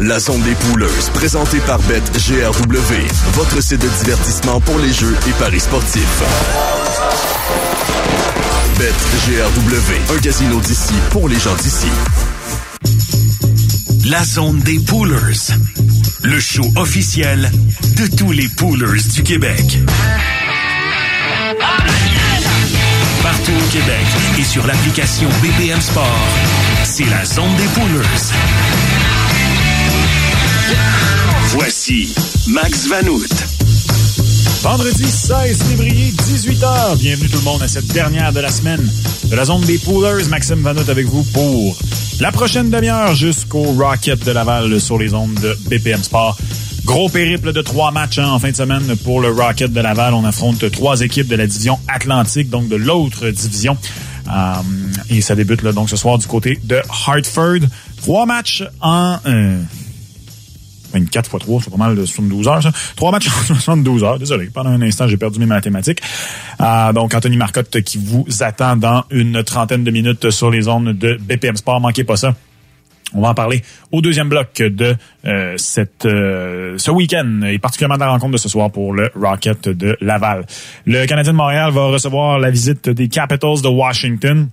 La zone des pouleuses, présentée par BetGRW, votre site de divertissement pour les jeux et paris sportifs. BetGRW, un casino d'ici pour les gens d'ici. La zone des poolers, le show officiel de tous les poolers du Québec. Partout au Québec et sur l'application BPM Sport, c'est la zone des poolers. Voici Max Vanout. Vendredi 16 février, 18h. Bienvenue tout le monde à cette dernière de la semaine de la zone des poolers. Maxime Vanout avec vous pour la prochaine demi-heure jusqu'au Rocket de Laval sur les ondes de BPM Sport. Gros périple de trois matchs hein, en fin de semaine pour le Rocket de Laval. On affronte trois équipes de la division Atlantique, donc de l'autre division. Euh, et ça débute donc ce soir du côté de Hartford. Trois matchs en... Euh, 24 x 3, c'est pas mal de 72 heures. Trois matchs en 72 heures. Désolé, pendant un instant, j'ai perdu mes mathématiques. Euh, donc, Anthony Marcotte qui vous attend dans une trentaine de minutes sur les zones de BPM Sport. Manquez pas ça. On va en parler au deuxième bloc de euh, cette euh, ce week-end et particulièrement de la rencontre de ce soir pour le Rocket de Laval. Le Canadien de Montréal va recevoir la visite des Capitals de Washington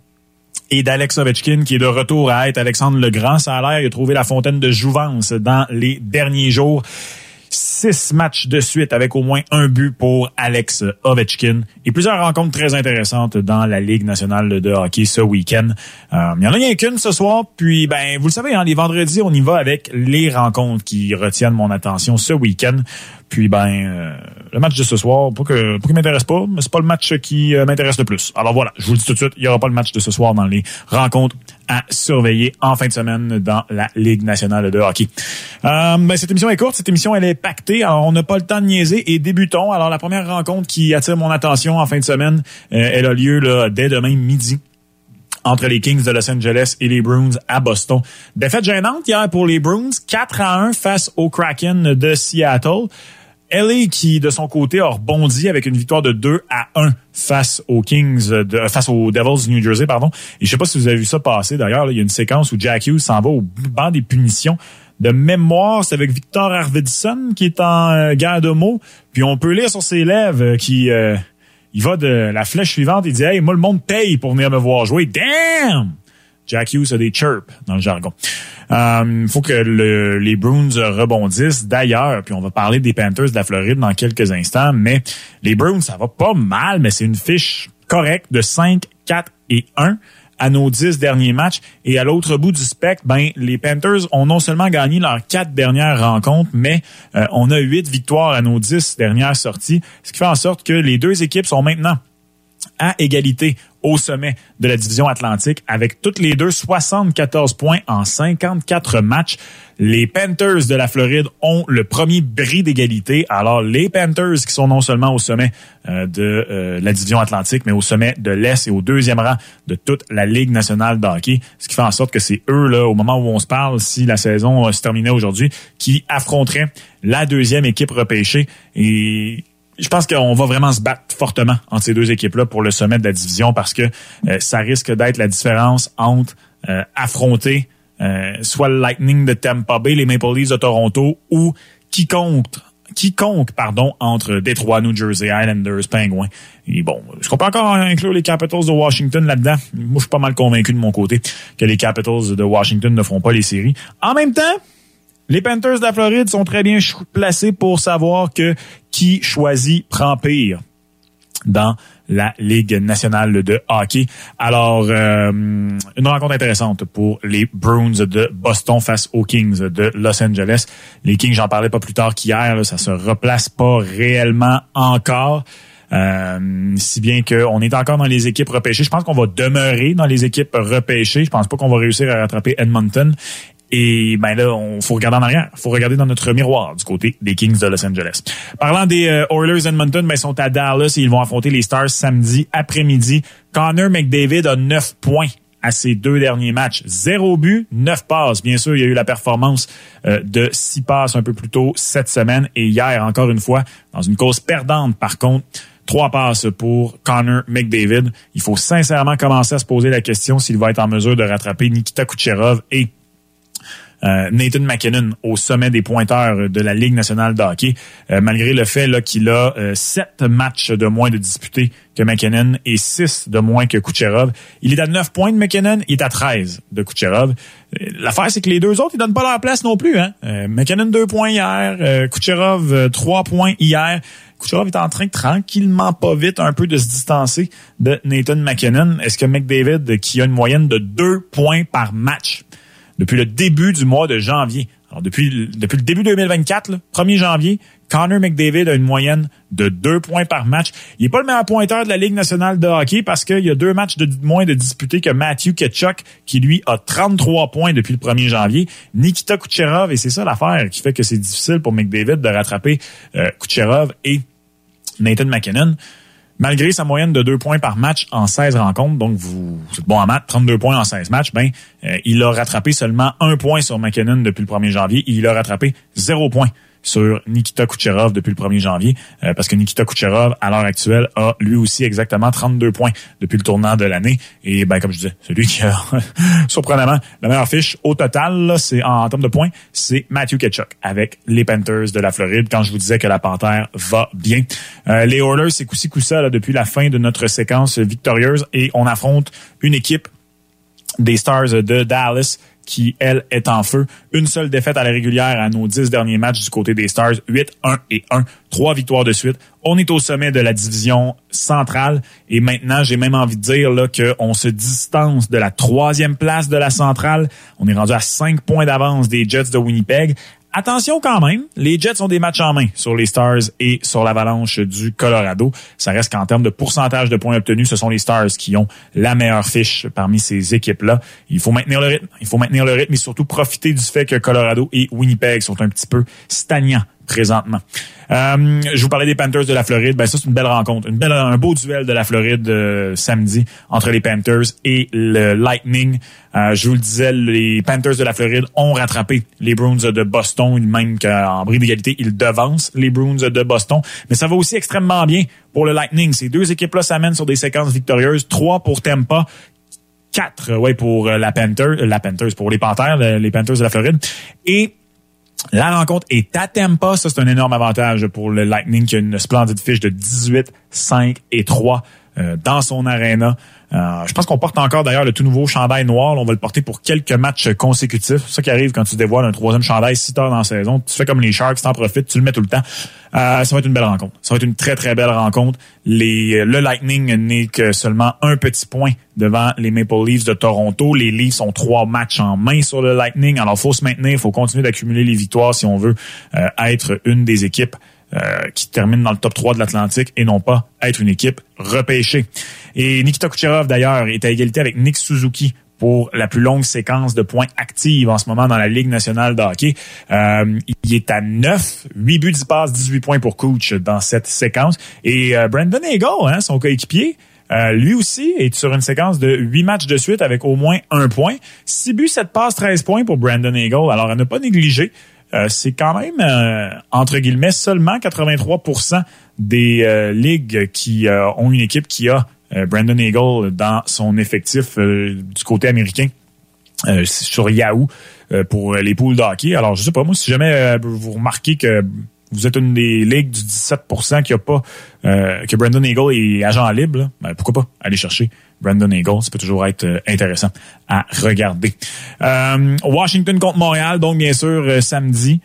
et d'Alex Ovechkin qui est de retour à être Alexandre Legrand. Ça a l'air, il a trouvé la fontaine de jouvence dans les derniers jours. Six matchs de suite avec au moins un but pour Alex Ovechkin et plusieurs rencontres très intéressantes dans la Ligue nationale de hockey ce week-end. Euh, il y en a rien qu'une ce soir, puis ben vous le savez, hein, les vendredis, on y va avec les rencontres qui retiennent mon attention ce week-end. Puis ben euh, le match de ce soir, pour que pour qu'il m'intéresse pas, mais c'est pas le match qui euh, m'intéresse le plus. Alors voilà, je vous le dis tout de suite, il y aura pas le match de ce soir dans les rencontres à surveiller en fin de semaine dans la Ligue nationale de hockey. Euh, ben, cette émission est courte, cette émission elle est pactée, alors on n'a pas le temps de niaiser et débutons. Alors la première rencontre qui attire mon attention en fin de semaine, elle a lieu là, dès demain midi entre les Kings de Los Angeles et les Bruins à Boston. Défaite gênante hier pour les Bruins, 4 à 1 face aux Kraken de Seattle. LA qui, de son côté, a rebondi avec une victoire de 2 à 1 face aux Kings, de, face aux Devils New Jersey, pardon. Et je sais pas si vous avez vu ça passer. D'ailleurs, il y a une séquence où Jack Hughes s'en va au banc des punitions. De mémoire, c'est avec Victor Arvidsson qui est en euh, guerre de mots. Puis on peut lire sur ses lèvres euh, qui... Euh, il va de la flèche suivante, il dit Hey, moi le monde paye pour venir me voir jouer. Damn! Jack Hughes a des chirps dans le jargon. Il euh, faut que le, les Bruins rebondissent. D'ailleurs, puis on va parler des Panthers de la Floride dans quelques instants, mais les Bruins, ça va pas mal, mais c'est une fiche correcte de 5, 4 et 1 à nos dix derniers matchs. Et à l'autre bout du spectre, ben, les Panthers ont non seulement gagné leurs quatre dernières rencontres, mais euh, on a huit victoires à nos dix dernières sorties, ce qui fait en sorte que les deux équipes sont maintenant à égalité au sommet de la division Atlantique avec toutes les deux 74 points en 54 matchs. Les Panthers de la Floride ont le premier bris d'égalité. Alors les Panthers qui sont non seulement au sommet euh, de euh, la division Atlantique, mais au sommet de l'Est et au deuxième rang de toute la Ligue nationale de hockey, ce qui fait en sorte que c'est eux, là, au moment où on se parle, si la saison se terminait aujourd'hui, qui affronteraient la deuxième équipe repêchée. Et je pense qu'on va vraiment se battre fortement entre ces deux équipes-là pour le sommet de la division parce que euh, ça risque d'être la différence entre euh, affronter euh, soit le Lightning de Tampa Bay, les Maple Leafs de Toronto ou quiconque quiconque pardon entre Detroit, New Jersey, Islanders, Penguins. Et bon, est-ce qu'on peut encore inclure les Capitals de Washington là-dedans? Moi, je suis pas mal convaincu de mon côté que les Capitals de Washington ne feront pas les séries. En même temps, les Panthers de la Floride sont très bien placés pour savoir que qui choisit prend pire dans la Ligue nationale de hockey. Alors, euh, une rencontre intéressante pour les Bruins de Boston face aux Kings de Los Angeles. Les Kings, j'en parlais pas plus tard qu'hier, ça se replace pas réellement encore. Euh, si bien qu'on est encore dans les équipes repêchées. Je pense qu'on va demeurer dans les équipes repêchées. Je pense pas qu'on va réussir à rattraper Edmonton. Et ben là, on faut regarder en arrière. faut regarder dans notre miroir du côté des Kings de Los Angeles. Parlant des euh, Oilers Edmonton, ben, ils sont à Dallas et ils vont affronter les Stars samedi après-midi. Connor McDavid a 9 points à ses deux derniers matchs. Zéro but, neuf passes. Bien sûr, il y a eu la performance euh, de six passes un peu plus tôt cette semaine et hier, encore une fois, dans une cause perdante par contre. Trois passes pour Connor McDavid. Il faut sincèrement commencer à se poser la question s'il va être en mesure de rattraper Nikita Kucherov et euh, Nathan McKinnon au sommet des pointeurs de la Ligue nationale de hockey, euh, malgré le fait qu'il a sept matchs de moins de disputés que McKinnon et six de moins que Kucherov. Il est à 9 points de McKinnon, il est à 13 de Kucherov. L'affaire, c'est que les deux autres, ils donnent pas leur place non plus. Hein? McKinnon, 2 points hier. Kucherov, 3 points hier. Kucherov est en train tranquillement, pas vite, un peu de se distancer de Nathan McKinnon. Est-ce que McDavid, qui a une moyenne de 2 points par match depuis le début du mois de janvier, alors depuis, depuis le début 2024, 1er janvier, Connor McDavid a une moyenne de deux points par match. Il n'est pas le meilleur pointeur de la Ligue nationale de hockey parce qu'il y a deux matchs de moins de disputés que Matthew Ketchuk, qui lui a 33 points depuis le 1er janvier. Nikita Kucherov, et c'est ça l'affaire qui fait que c'est difficile pour McDavid de rattraper euh, Kucherov et Nathan McKinnon. Malgré sa moyenne de deux points par match en 16 rencontres, donc vous, êtes bon en maths, 32 points en 16 matchs, ben, euh, il a rattrapé seulement un point sur McKinnon depuis le 1er janvier et il a rattrapé zéro point sur Nikita Kucherov depuis le 1er janvier, euh, parce que Nikita Kucherov, à l'heure actuelle, a lui aussi exactement 32 points depuis le tournant de l'année. Et ben comme je disais, celui qui a surprenamment la meilleure fiche au total, c'est en, termes de points, c'est Matthew Ketchuk avec les Panthers de la Floride. Quand je vous disais que la Panthère va bien, euh, les Oilers, c'est coup-ci depuis la fin de notre séquence victorieuse et on affronte une équipe des Stars de Dallas qui, elle, est en feu. Une seule défaite à la régulière à nos dix derniers matchs du côté des Stars. 8, 1 et 1. Trois victoires de suite. On est au sommet de la division centrale. Et maintenant, j'ai même envie de dire là, qu'on se distance de la troisième place de la centrale. On est rendu à cinq points d'avance des Jets de Winnipeg attention quand même, les Jets ont des matchs en main sur les Stars et sur l'Avalanche du Colorado. Ça reste qu'en termes de pourcentage de points obtenus, ce sont les Stars qui ont la meilleure fiche parmi ces équipes-là. Il faut maintenir le rythme. Il faut maintenir le rythme et surtout profiter du fait que Colorado et Winnipeg sont un petit peu stagnants présentement. Euh, je vous parlais des Panthers de la Floride. Ben ça c'est une belle rencontre, une belle, un beau duel de la Floride euh, samedi entre les Panthers et le Lightning. Euh, je vous le disais, les Panthers de la Floride ont rattrapé les Bruins de Boston, même qu'en bris d'égalité, ils devancent les Bruins de Boston. Mais ça va aussi extrêmement bien pour le Lightning. Ces deux équipes-là s'amènent sur des séquences victorieuses. Trois pour Tampa, quatre ouais pour la Panthers, la Panthers pour les Panthers, les Panthers de la Floride. Et la rencontre est à Tampa. Ça, c'est un énorme avantage pour le Lightning qui a une splendide fiche de 18, 5 et 3 euh, dans son arena. Euh, je pense qu'on porte encore d'ailleurs le tout nouveau chandail noir. on va le porter pour quelques matchs consécutifs. C'est ça qui arrive quand tu dévoiles un troisième chandail si tard dans la saison. Tu fais comme les Sharks, t'en profites, tu le mets tout le temps. Euh, ça va être une belle rencontre. Ça va être une très, très belle rencontre. Les, le Lightning n'est que seulement un petit point devant les Maple Leafs de Toronto. Les Leafs ont trois matchs en main sur le Lightning. Alors, faut se maintenir, faut continuer d'accumuler les victoires si on veut être une des équipes euh, qui termine dans le top 3 de l'Atlantique et non pas être une équipe repêchée. Et Nikita Kucherov, d'ailleurs, est à égalité avec Nick Suzuki pour la plus longue séquence de points active en ce moment dans la Ligue nationale de hockey. Euh, il est à 9, 8 buts, 10 passes, 18 points pour coach dans cette séquence. Et euh, Brandon Eagle, hein, son coéquipier, lui aussi est sur une séquence de 8 matchs de suite avec au moins un point. 6 buts, 7 passes, 13 points pour Brandon Eagle. Alors, à ne pas négliger euh, c'est quand même, euh, entre guillemets, seulement 83% des euh, ligues qui ont une équipe qui a Brandon Eagle dans son effectif du côté américain sur Yahoo pour les poules de hockey. Alors, je sais pas, moi, si jamais vous remarquez que vous êtes une des ligues du 17% qui a pas que Brandon Eagle est agent libre, ben, pourquoi pas aller chercher Brandon Eagle. Ça peut toujours être euh, intéressant à regarder. Euh, Washington contre Montréal, donc bien sûr euh, samedi.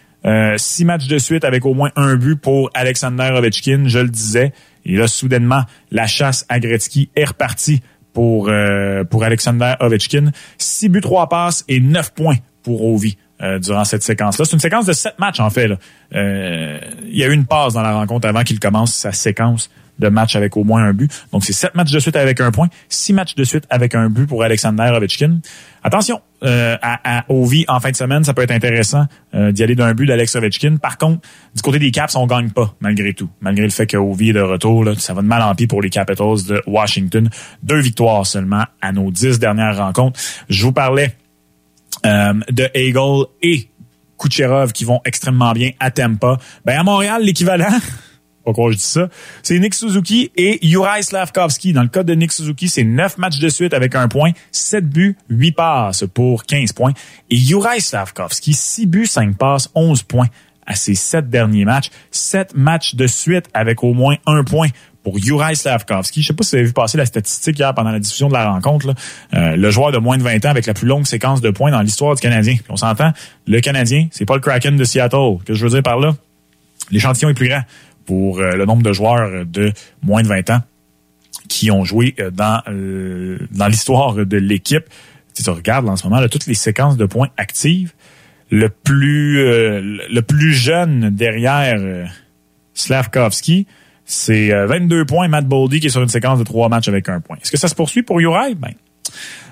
six matchs de suite avec au moins un but pour Alexander Ovechkin, je le disais. Et là, soudainement, la chasse à Gretzky est repartie pour, pour Alexander Ovechkin. Six buts, trois passes et neuf points pour Ovi. durant cette séquence-là. C'est une séquence de sept matchs, en fait. il y a eu une passe dans la rencontre avant qu'il commence sa séquence de matchs avec au moins un but. Donc, c'est sept matchs de suite avec un point, six matchs de suite avec un but pour Alexander Ovechkin. Attention, euh, à, à Ovi en fin de semaine, ça peut être intéressant euh, d'y aller d'un but d'Alex Ovechkin. Par contre, du côté des Caps, on gagne pas malgré tout. Malgré le fait que Ovi est de retour, là, ça va de mal en pis pour les Capitals de Washington. Deux victoires seulement à nos dix dernières rencontres. Je vous parlais euh, de Eagle et Kucherov qui vont extrêmement bien à Tampa. Ben à Montréal, l'équivalent pourquoi je dis ça. C'est Nick Suzuki et Juraj Slavkovski. Dans le cas de Nick Suzuki, c'est 9 matchs de suite avec un point, 7 buts, 8 passes pour 15 points. Et Juraj Slavkovski, 6 buts, 5 passes, 11 points à ses 7 derniers matchs. 7 matchs de suite avec au moins un point pour Juraj Slavkovski. Je sais pas si vous avez vu passer la statistique hier pendant la diffusion de la rencontre. Euh, le joueur de moins de 20 ans avec la plus longue séquence de points dans l'histoire du Canadien. Puis on s'entend, le Canadien, c'est pas le Kraken de Seattle. Que je veux dire par là, l'échantillon est plus grand pour euh, le nombre de joueurs de moins de 20 ans qui ont joué euh, dans dans l'histoire de l'équipe. Si tu regardes en ce moment toutes les séquences de points actives, le plus le plus jeune derrière Slavkovski, c'est 22 euh, points, Matt Boldy qui est sur une séquence de trois matchs avec un point. Est-ce que ça se poursuit pour Uri? Ben,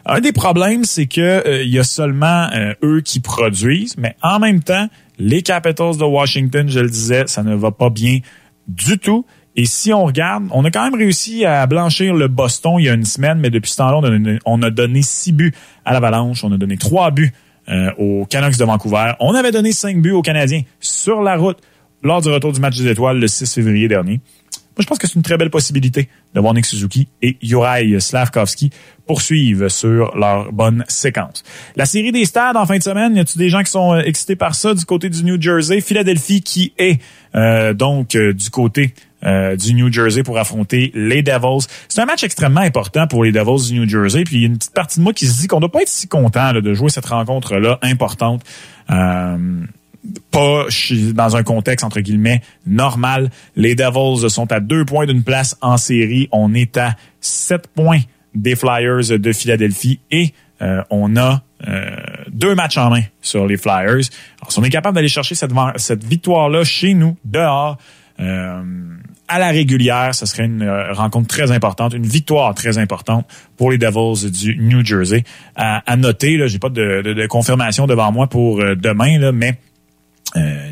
un des problèmes, c'est que euh, il y a seulement euh, eux qui produisent, mais en même temps, les Capitals de Washington, je le disais, ça ne va pas bien du tout. Et si on regarde, on a quand même réussi à blanchir le Boston il y a une semaine, mais depuis ce temps-là, on, a donné six buts à l'Avalanche, on a donné trois buts aux Canucks de Vancouver, on avait donné cinq buts aux Canadiens sur la route lors du retour du match des étoiles le 6 février dernier je pense que c'est une très belle possibilité de voir Nick Suzuki et Juraj Slavkovski poursuivre sur leur bonne séquence. La série des stades en fin de semaine, y a-t-il des gens qui sont euh, excités par ça du côté du New Jersey? Philadelphie qui est euh, donc euh, du côté du New Jersey pour affronter les Devils. C'est un match extrêmement important pour les Devils du New Jersey. Puis il y a une petite partie de moi qui se dit qu'on doit pas être si content de jouer cette rencontre-là importante pas dans un contexte entre guillemets normal. Les Devils sont à deux points d'une place en série. On est à sept points des Flyers de Philadelphie et euh, on a euh, deux matchs en main sur les Flyers. Alors, si on est capable d'aller chercher cette, cette victoire-là chez nous, dehors, euh, à la régulière, ce serait une rencontre très importante, une victoire très importante pour les Devils du New Jersey. À, noter, là, j'ai pas de, de, confirmation devant moi pour demain, là, mais euh,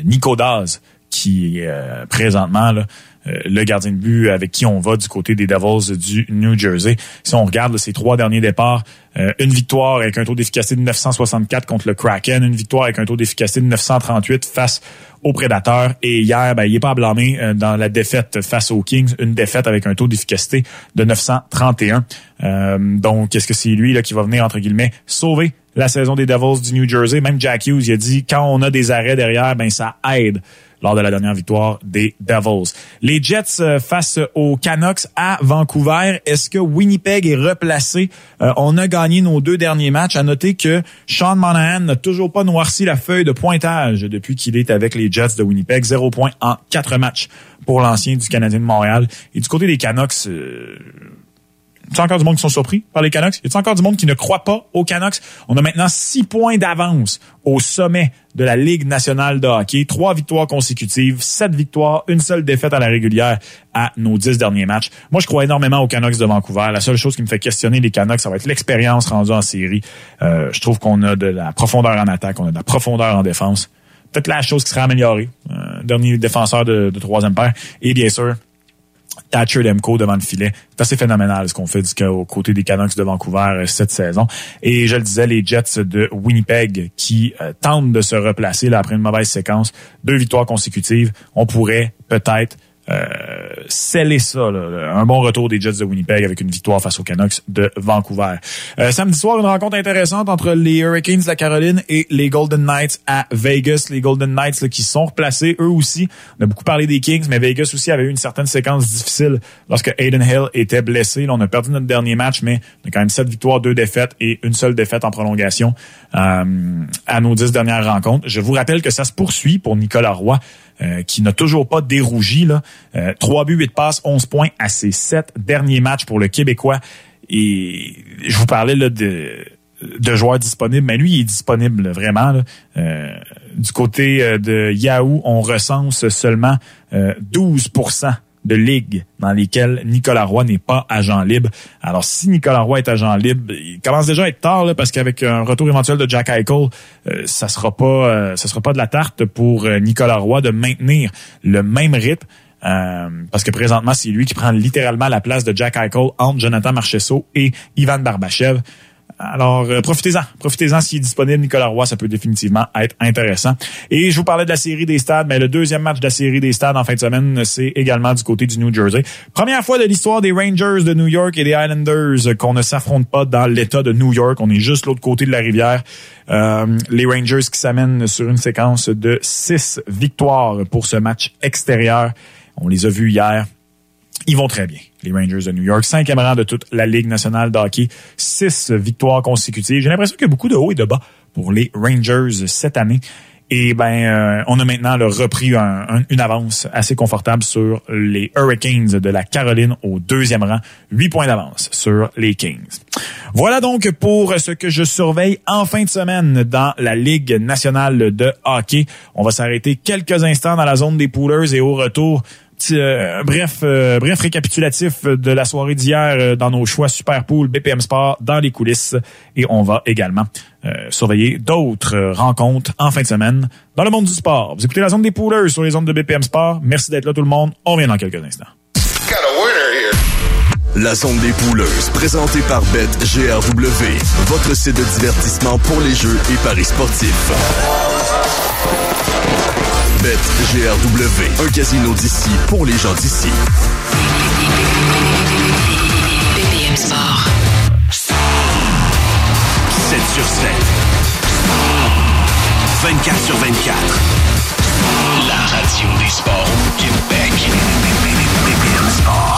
Nico Daz, qui est euh, présentement là, euh, le gardien de but avec qui on va du côté des Devils du New Jersey. Si on regarde ces trois derniers départs, une victoire avec un taux d'efficacité de 964 contre le Kraken, une victoire avec un taux d'efficacité de 938 face aux Prédateurs. Et hier, ben, il n'est pas à blâmer dans la défaite face aux Kings, une défaite avec un taux d'efficacité de 931. donc, est-ce que c'est lui là, qui va venir, entre guillemets, sauver la saison des Devils du New Jersey. Même Jack Hughes, il a dit, quand on a des arrêts derrière, ben ça aide lors de la dernière victoire des Devils. Les Jets euh, face aux Canucks à Vancouver. Est-ce que Winnipeg est replacé? Euh, on a gagné nos deux derniers matchs. À noter que Sean Monahan n'a toujours pas noirci la feuille de pointage depuis qu'il est avec les Jets de Winnipeg. Zéro point en quatre matchs pour l'ancien du Canadien de Montréal. Et du côté des Canucks, euh, y a encore du monde qui sont surpris par les Canucks? Y a encore du monde qui ne croit pas aux Canucks? On a maintenant six points d'avance au sommet de la Ligue nationale de hockey. Trois victoires consécutives, sept victoires, une seule défaite à la régulière à nos dix derniers matchs. Moi, je crois énormément aux Canucks de Vancouver. La seule chose qui me fait questionner les Canucks, ça va être l'expérience rendue en série. Euh, je trouve qu'on a de la profondeur en attaque, on a de la profondeur en défense. Peut-être la chose qui sera améliorée. Euh, dernier défenseur de, de troisième paire. Et bien sûr, Thatcher Demko devant le filet. C'est assez phénoménal ce qu'on fait du au côté des Canucks de Vancouver euh, cette saison. Et je le disais, les Jets de Winnipeg qui euh, tentent de se replacer après une mauvaise séquence, deux victoires consécutives. On pourrait peut-être euh, sceller ça, un bon retour des Jets de Winnipeg avec une victoire face aux Canucks de Vancouver. Euh, samedi soir, une rencontre intéressante entre les Hurricanes de la Caroline et les Golden Knights à Vegas. Les Golden Knights qui sont replacés eux aussi. On a beaucoup parlé des Kings, mais Vegas aussi avait eu une certaine séquence difficile lorsque Aiden Hill était blessé. Là, on a perdu notre dernier match, mais on a quand même sept victoires, deux défaites et une seule défaite en prolongation euh, à nos dix dernières rencontres. Je vous rappelle que ça se poursuit pour Nicolas Roy. Euh, qui n'a toujours pas dérougi. Là. Euh, 3 buts, 8 passes, 11 points à ses 7 derniers matchs pour le Québécois. Et je vous parlais là, de, de joueurs disponibles, mais lui, il est disponible vraiment. Euh, du côté euh, de Yahoo, on recense seulement 12 de ligues dans lesquelles Nicolas Roy n'est pas agent libre. Alors, si Nicolas Roy est agent libre, il commence déjà à être tard parce qu'avec un retour éventuel de Jack Eichel, euh, ça sera pas, euh, ça sera pas de la tarte pour euh, Nicolas Roy de maintenir le même rythme. parce que présentement, c'est lui qui prend littéralement la place de Jack Eichel entre Jonathan Marchesso et Ivan Barbachev. Alors, euh, profitez-en. Profitez-en s'il est disponible, Nicolas Roy, ça peut définitivement être intéressant. Et je vous parlais de la série des stades, mais le deuxième match de la série des stades en fin de semaine, c'est également du côté du New Jersey. Première fois de l'histoire des Rangers de New York et des Islanders qu'on ne s'affronte pas dans l'État de New York. On est juste l'autre côté de la rivière. Euh, les Rangers qui s'amènent sur une séquence de six victoires pour ce match extérieur. On les a vus hier. Ils vont très bien, les Rangers de New York. Cinquième rang de toute la Ligue nationale de hockey. Six victoires consécutives. J'ai l'impression qu'il y a beaucoup de hauts et de bas pour les Rangers cette année. Et ben, euh, on a maintenant repris une avance assez confortable sur les Hurricanes de la Caroline au deuxième rang. Huit points d'avance sur les Kings. Voilà donc pour ce que je surveille en fin de semaine dans la Ligue nationale de hockey. On va s'arrêter quelques instants dans la zone des poolers et au retour, euh, bref, euh, bref récapitulatif de la soirée d'hier euh, dans nos choix Super Pool, BPM Sport, dans les coulisses. Et on va également surveiller d'autres rencontres en fin de semaine dans le monde du sport. Vous écoutez la zone des poolers sur les zones de BPM Sport. Merci d'être là tout le monde. On revient dans quelques instants. La zone des pouleuses, présentée par BetGRW, votre site de divertissement pour les jeux et paris sportifs. BetGRW, un casino d'ici pour les gens d'ici. BPM Sport. 7 sur 7. 24 sur 24. La radio des sports au Québec.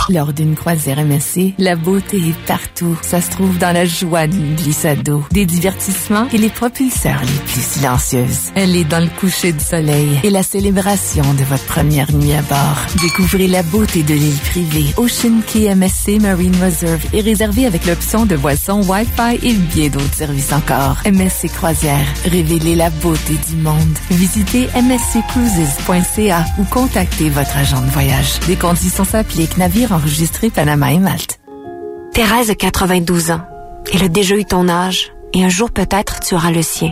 Lors d'une croisière MSC, la beauté est partout. Ça se trouve dans la joie d'une glissade d'eau, des divertissements et les propulseurs les plus silencieuses. Elle est dans le coucher du soleil et la célébration de votre première nuit à bord. Découvrez la beauté de l'île privée. Ocean Key MSC Marine Reserve est réservée avec l'option de boissons Wi-Fi et bien d'autres services encore. MSC Croisière, révélez la beauté du monde. Visitez msccruises.ca ou contactez votre agent de voyage. Des conditions s'appliquent. Navire enregistré Panama et Malte. Thérèse a 92 ans. Elle a déjà eu ton âge et un jour peut-être tu auras le sien.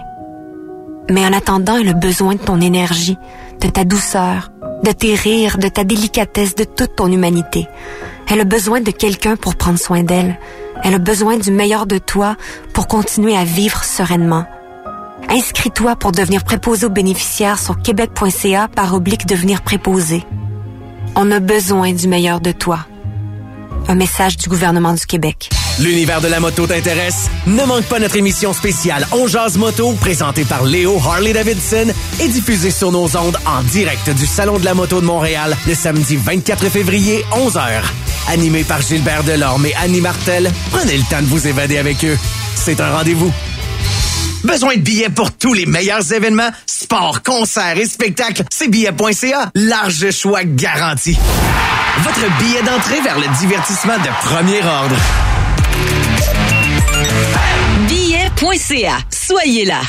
Mais en attendant, elle a besoin de ton énergie, de ta douceur, de tes rires, de ta délicatesse, de toute ton humanité. Elle a besoin de quelqu'un pour prendre soin d'elle. Elle a besoin du meilleur de toi pour continuer à vivre sereinement. Inscris-toi pour devenir préposé aux bénéficiaires sur québec.ca par oblique devenir préposé. On a besoin du meilleur de toi. Un message du gouvernement du Québec. L'univers de la moto t'intéresse? Ne manque pas notre émission spéciale On Jazz Moto, présentée par Léo Harley-Davidson et diffusée sur nos ondes en direct du Salon de la moto de Montréal le samedi 24 février, 11h. Animé par Gilbert Delorme et Annie Martel, prenez le temps de vous évader avec eux. C'est un rendez-vous. Besoin de billets pour tous les meilleurs événements, sports, concerts et spectacles? C'est billet.ca. Large choix garanti. Votre billet d'entrée vers le divertissement de premier ordre. Billet.ca. Soyez là.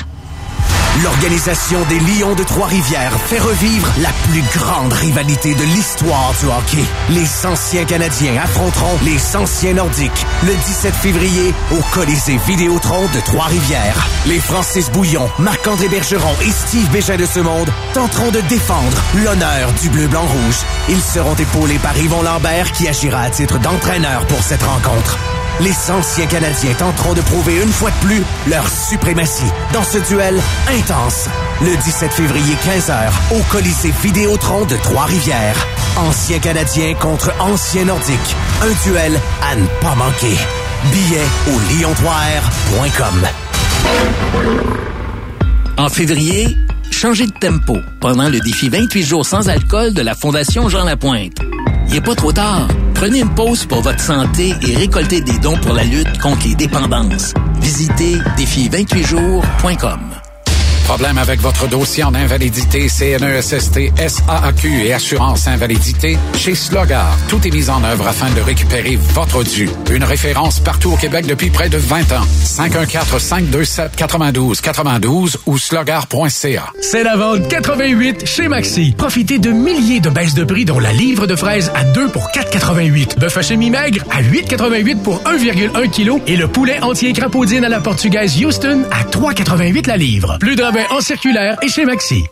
L'organisation des Lions de Trois-Rivières fait revivre la plus grande rivalité de l'histoire du hockey. Les anciens Canadiens affronteront les anciens Nordiques le 17 février au Colisée Vidéotron de Trois-Rivières. Les Francis Bouillon, Marc-André Bergeron et Steve Bégin de ce monde tenteront de défendre l'honneur du bleu-blanc-rouge. Ils seront épaulés par Yvon Lambert qui agira à titre d'entraîneur pour cette rencontre. Les anciens Canadiens tenteront de prouver une fois de plus leur suprématie dans ce duel intense. Le 17 février 15h au Colisée Vidéotron de Trois-Rivières. Anciens Canadiens contre anciens Nordiques. Un duel à ne pas manquer. Billets au lion3r.com. En février, changez de tempo pendant le défi 28 jours sans alcool de la Fondation Jean Lapointe. Il n'est pas trop tard. Prenez une pause pour votre santé et récoltez des dons pour la lutte contre les dépendances. Visitez défi28jours.com. Problème avec votre dossier en invalidité, CNESST, SAAQ et assurance invalidité? Chez Slogar, tout est mis en œuvre afin de récupérer votre dû. Une référence partout au Québec depuis près de 20 ans. 514-527-92-92 ou slogar.ca. C'est la vente 88 chez Maxi. Profitez de milliers de baisses de prix dont la livre de fraises à 2 pour 4,88. Bœuf haché mi-maigre à 8,88 pour 1,1 kg et le poulet entier crapaudine à la portugaise Houston à 3,88 la livre. Plus de en circulaire et chez Maxi.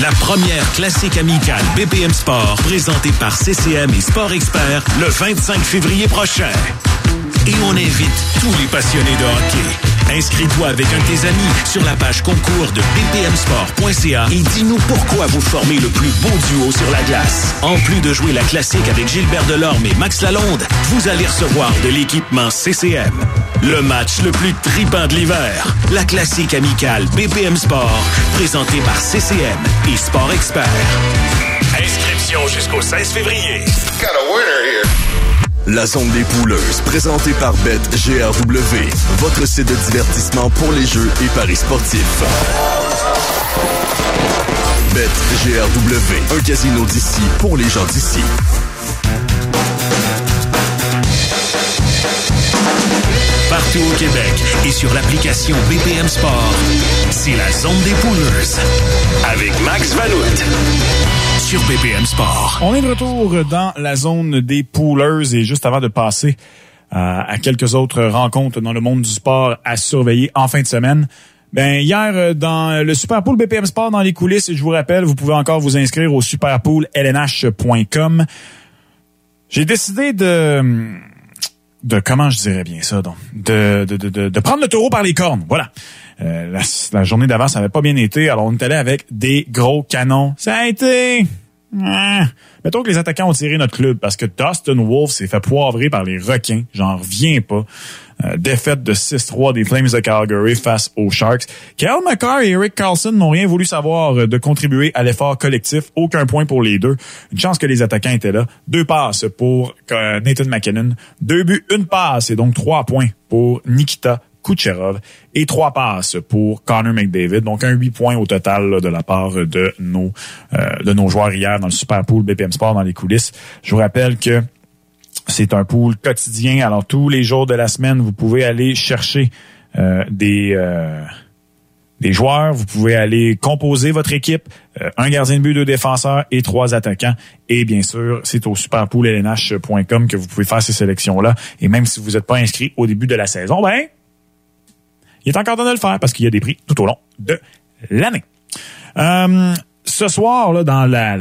La première classique amicale BPM Sport, présentée par CCM et Sport Expert, le 25 février prochain. et on invite tous les passionnés de hockey. Inscris-toi avec un de tes amis sur la page concours de ppmsport.ca et dis-nous pourquoi vous formez le plus beau duo sur la glace. En plus de jouer la classique avec Gilbert Delorme et Max Lalonde, vous allez recevoir de l'équipement CCM. Le match le plus tripant de l'hiver. La classique amicale BPM Sport, présentée par CCM et Sport Expert. Inscription jusqu'au 16 février. La zone des pouleuses, présentée par BetGRW, votre site de divertissement pour les jeux et paris sportifs. BetGRW, un casino d'ici pour les gens d'ici. Partout au Québec et sur l'application BPM Sport, c'est la zone des avec Max Vanout sur BPM Sport. On est de retour dans la zone des poolers et juste avant de passer à, à quelques autres rencontres dans le monde du sport à surveiller en fin de semaine. Ben hier euh, dans le Super Pool BPM Sport dans les coulisses, je vous rappelle, vous pouvez encore vous inscrire au superpoollnh.com. J'ai décidé de de comment je dirais bien ça donc de de, de, de prendre le taureau par les cornes. Voilà. Euh, la, journée d'avant, ça avait pas bien été, alors on est allé avec des gros canons. Ça a été ah. Mettons que les attaquants ont tiré notre club parce que Dustin Wolf s'est fait poivrer par les requins. J'en reviens pas. Euh, défaite de 6-3 des Flames de Calgary face aux Sharks. Cal McCarr et Eric Carlson n'ont rien voulu savoir euh, de contribuer à l'effort collectif. Aucun point pour les deux. Une chance que les attaquants étaient là. Deux passes pour euh, Nathan McKinnon. Deux buts, une passe et donc trois points pour Nikita Kucherov et trois passes pour Connor McDavid. Donc un 8 points au total de la part de nos euh, de nos joueurs hier dans le Super Pool BPM Sport dans les coulisses. Je vous rappelle que c'est un pool quotidien. Alors tous les jours de la semaine, vous pouvez aller chercher euh, des euh, des joueurs. Vous pouvez aller composer votre équipe. un gardien de but, deux défenseurs et trois attaquants. Et bien sûr, c'est au superpoollnh.com que vous pouvez faire ces sélections-là. Et même si vous n'êtes pas inscrit au début de la saison, ben il est encore temps de le faire parce qu'il y a des prix tout au long de l'année. Euh, ce soir, là, dans la,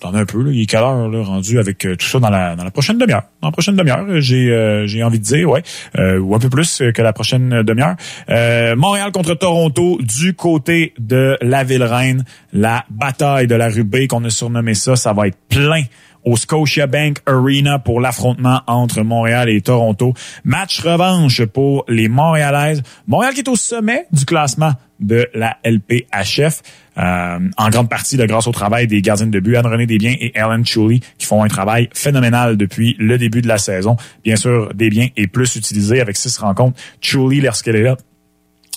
dans un peu, là, il est quelle heure là, rendu avec euh, tout ça dans la, dans la prochaine demi-heure. Dans la prochaine demi-heure, j'ai euh, j'ai envie de dire, ouais, ou un peu plus que la prochaine demi-heure. Montréal contre Toronto du côté de la Ville-Reine, la bataille de la rubé qu'on a surnommé ça, ça va être plein au Scotiabank Arena pour l'affrontement entre Montréal et Toronto. Match revanche pour les Montréalaises. Montréal qui est au sommet du classement de la LPHF. Euh, en grande partie grâce au travail des gardiens de but, Anne-René Desbiens et Ellen Chuli, qui font un travail phénoménal depuis le début de la saison. Bien sûr, Desbiens est plus utilisé avec six rencontres. Chuli, lorsqu'elle est là,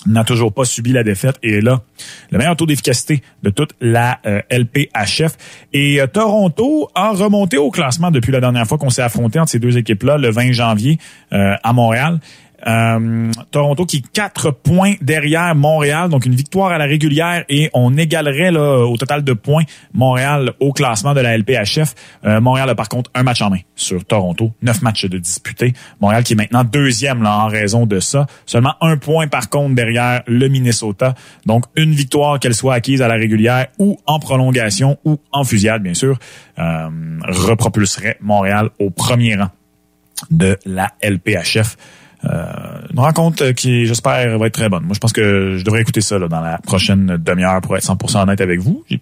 n'a toujours pas subi la défaite et est là le meilleur taux d'efficacité de toute la euh, LPHF. Et euh, Toronto a remonté au classement depuis la dernière fois qu'on s'est affronté entre ces deux équipes-là, le 20 janvier euh, à Montréal. Euh, Toronto qui est quatre points derrière Montréal, donc une victoire à la régulière et on égalerait là, au total de points Montréal au classement de la LPHF. Euh, Montréal a par contre un match en main sur Toronto, neuf matchs de disputés. Montréal qui est maintenant deuxième là, en raison de ça. Seulement un point par contre derrière le Minnesota. Donc une victoire qu'elle soit acquise à la régulière ou en prolongation ou en fusillade bien sûr, euh, repropulserait Montréal au premier rang de la LPHF. Euh, une rencontre qui, j'espère, va être très bonne. Moi, je pense que je devrais écouter ça dans la prochaine demi-heure pour être 100% honnête avec vous. J'ai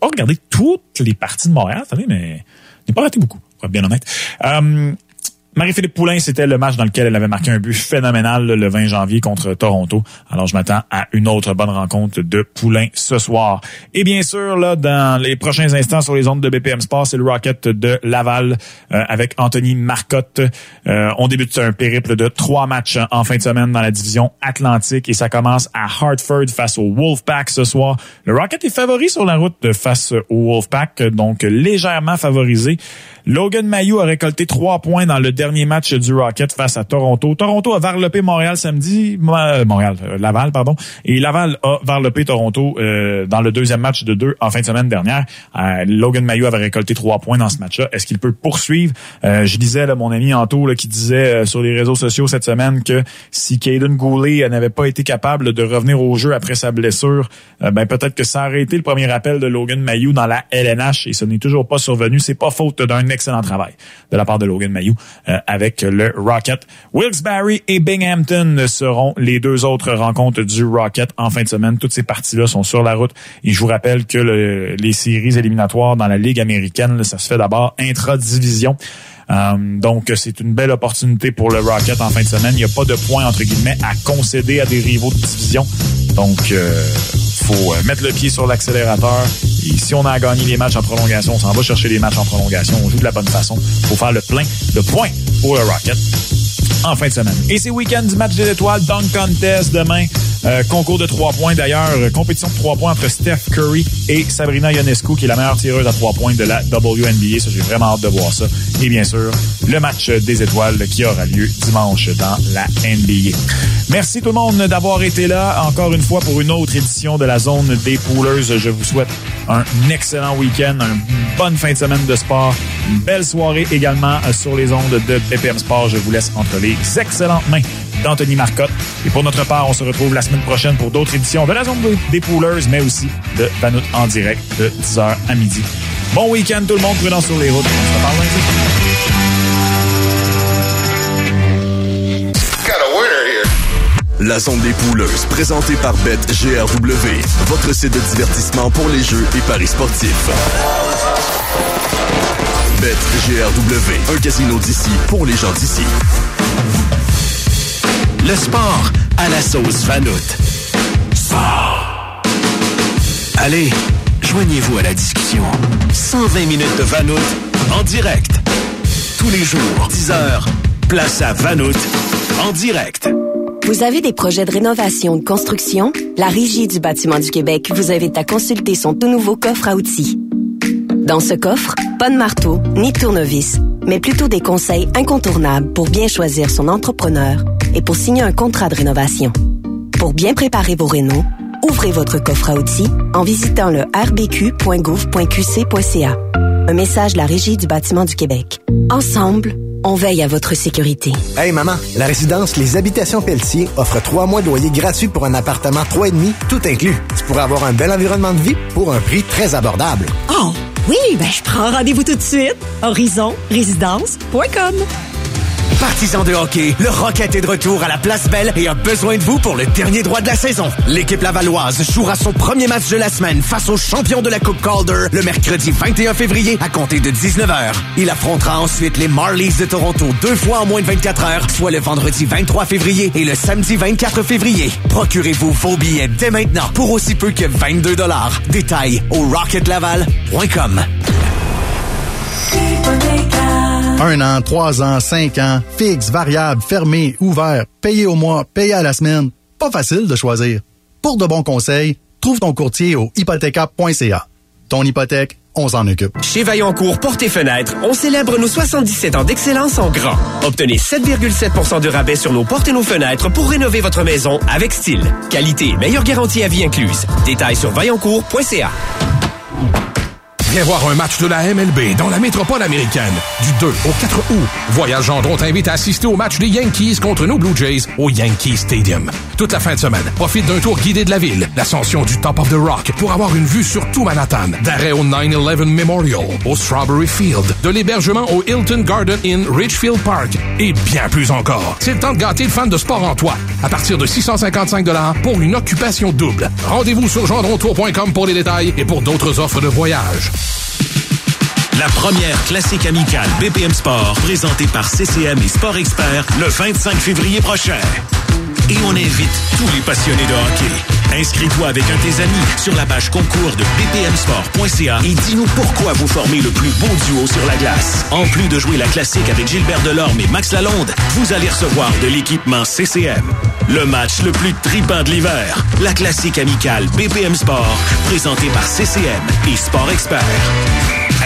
pas regardé toutes les parties de Montréal, vous savez, mais j'ai pas raté beaucoup, pour être bien honnête. Euh, Marie-Philippe Poulain, c'était le match dans lequel elle avait marqué un but phénoménal le 20 janvier contre Toronto. Alors, je m'attends à une autre bonne rencontre de Poulain ce soir. Et bien sûr, là, dans les prochains instants sur les ondes de BPM Sport, c'est le Rocket de Laval euh, avec Anthony Marcotte. Euh, on débute un périple de trois matchs en fin de semaine dans la division Atlantique et ça commence à Hartford face au Wolfpack ce soir. Le Rocket est favori sur la route face au Wolfpack, donc légèrement favorisé. Logan Mayou a récolté trois points dans le dernier match du Rocket face à Toronto. Toronto a varlopé Montréal samedi, euh, Montréal, euh, Laval, pardon, et Laval a varlopé Toronto euh, dans le deuxième match de deux en fin de semaine dernière. Logan Mayou avait récolté trois points dans ce match-là. Est-ce qu'il peut poursuivre? je disais, là, mon ami Anto qui disait sur les réseaux sociaux cette semaine que si Caden Goulet n'avait pas été capable de revenir au jeu après sa blessure, ben peut-être que ça aurait été le premier appel de Logan Mayou dans la LNH et ce n'est toujours pas survenu. C'est pas faute d'un excellent travail de la part de Logan Mayou. avec le Rocket. Wilkes-Barre et Binghamton seront les deux autres rencontres du Rocket en fin de semaine. Toutes ces parties-là sont sur la route. Et je vous rappelle que les séries éliminatoires dans la Ligue américaine, ça se fait d'abord intra-division. Euh, donc, c'est une belle opportunité pour le Rocket en fin de semaine. Il n'y a pas de points, entre guillemets, à concéder à des rivaux de division. Donc, euh, faut euh, mettre le pied sur l'accélérateur. Et si on a gagné les matchs en prolongation, on s'en va chercher les matchs en prolongation. On joue de la bonne façon. faut faire le plein de points pour le Rocket en fin de semaine. Et c'est week-end du match des étoiles, Dunk Contest demain. Euh, concours de trois points d'ailleurs, euh, compétition de trois points entre Steph Curry et Sabrina Ionescu, qui est la meilleure tireuse à trois points de la WNBA. Ça, j'ai vraiment hâte de voir ça. Et bien sûr, le match des étoiles qui aura lieu dimanche dans la NBA. Merci tout le monde d'avoir été là encore une fois pour une autre édition de la zone des poolers. Je vous souhaite un excellent week-end, une bonne fin de semaine de sport, une belle soirée également sur les ondes de BPM Sport. Je vous laisse entre excellentes mains d'Anthony Marcotte. Et pour notre part, on se retrouve la semaine prochaine pour d'autres éditions de la zone des poolers, mais aussi de Banout en direct de 10h à midi. Bon week-end tout le monde, prudent sur les routes. On se reparle La zone des pouleuses, présentée par BetGRW, votre site de divertissement pour les jeux et paris sportifs. BetGRW, un casino d'ici pour les gens d'ici. Le sport à la sauce Vanout. Sport. Allez, joignez-vous à la discussion. 120 minutes de Vanout en direct. Tous les jours, 10 heures. Place à Vanout en direct. Vous avez des projets de rénovation ou de construction? La Régie du bâtiment du Québec vous invite à consulter son tout nouveau coffre à outils. Dans ce coffre, pas de marteau ni de tournevis, mais plutôt des conseils incontournables pour bien choisir son entrepreneur et pour signer un contrat de rénovation. Pour bien préparer vos rénaux, ouvrez votre coffre à outils en visitant le rbq.gouv.qc.ca. Un message de la Régie du bâtiment du Québec. Ensemble, on veille à votre sécurité. Hey maman, la résidence Les Habitations Pelletier offre trois mois de loyer gratuit pour un appartement 3,5, tout inclus. Tu pourrais avoir un bel environnement de vie pour un prix très abordable. Oh, oui, ben je prends rendez-vous tout de suite. Horizonrésidence.com Partisans de hockey, le Rocket est de retour à la Place Belle et a besoin de vous pour le dernier droit de la saison. L'équipe lavalloise jouera son premier match de la semaine face aux champions de la Coupe Calder le mercredi 21 février à compter de 19h. Il affrontera ensuite les Marlies de Toronto deux fois en moins de 24 heures, soit le vendredi 23 février et le samedi 24 février. Procurez-vous vos billets dès maintenant pour aussi peu que 22 dollars. Détails au rocketlaval.com. Un an, trois ans, cinq ans, fixe, variable, fermé, ouvert, payé au mois, payé à la semaine. Pas facile de choisir. Pour de bons conseils, trouve ton courtier au hypothéca.ca. Ton hypothèque, on s'en occupe. Chez Vaillancourt Porte et Fenêtres, on célèbre nos 77 ans d'excellence en grand. Obtenez 7,7% de rabais sur nos portes et nos fenêtres pour rénover votre maison avec style. Qualité meilleure garantie à vie incluse. Détails sur vaillancourt.ca. Viens voir un match de la MLB dans la métropole américaine du 2 au 4 août. Voyage Gendron t'invite à assister au match des Yankees contre nos Blue Jays au Yankee Stadium. Toute la fin de semaine, profite d'un tour guidé de la ville, l'ascension du Top of the Rock pour avoir une vue sur tout Manhattan, d'arrêt au 9-11 Memorial, au Strawberry Field, de l'hébergement au Hilton Garden Inn Richfield Park et bien plus encore. C'est le temps de gâter le fan de sport en toi. À partir de 655 pour une occupation double. Rendez-vous sur gendrontour.com pour les détails et pour d'autres offres de voyage. La première classique amicale BPM Sport, présentée par CCM et Sport Expert, le 25 février prochain. Et on invite tous les passionnés de hockey. Inscris-toi avec un de tes amis sur la page concours de bpmsport.ca et dis-nous pourquoi vous formez le plus beau duo sur la glace. En plus de jouer la classique avec Gilbert Delorme et Max Lalonde, vous allez recevoir de l'équipement CCM. Le match le plus tripant de l'hiver. La classique amicale BPM Sport, présentée par CCM et Sport Expert.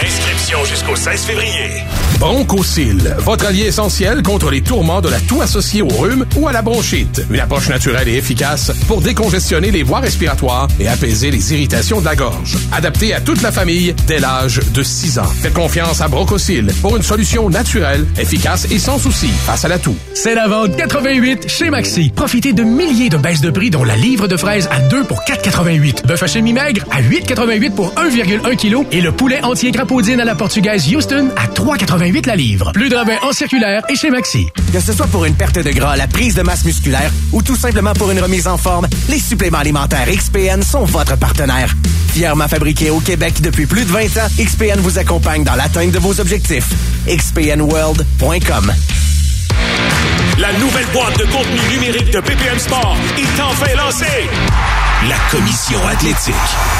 Inscription jusqu'au 16 février. Bronchocil, votre allié essentiel contre les tourments de la toux associée au rhume ou à la bronchite. Une approche naturelle et efficace pour décongestionner les voies respiratoires et apaiser les irritations de la gorge. Adapté à toute la famille dès l'âge de 6 ans. Faites confiance à Bronchocil pour une solution naturelle, efficace et sans souci face à la toux. C'est la vente 88 chez Maxi. Profitez de milliers de baisses de prix dont la livre de fraises à 2 pour 4,88. Bœuf haché mi-maigre à 8,88 pour 1,1 kg et le poulet entier crapaudine à la portugaise Houston à 3,88 4,88 la livre. Plus de rabais en circulaire et chez Maxi. Que ce soit pour une perte de gras, la prise de masse musculaire ou tout simplement pour une remise en forme, les suppléments alimentaires XPN sont votre partenaire. Fièrement fabriqués au Québec depuis plus de 20 ans, XPN vous accompagne dans l'atteinte de vos objectifs. XPNWorld.com La nouvelle boîte de contenu numérique de BPM Sport est enfin lancée. La commission athlétique.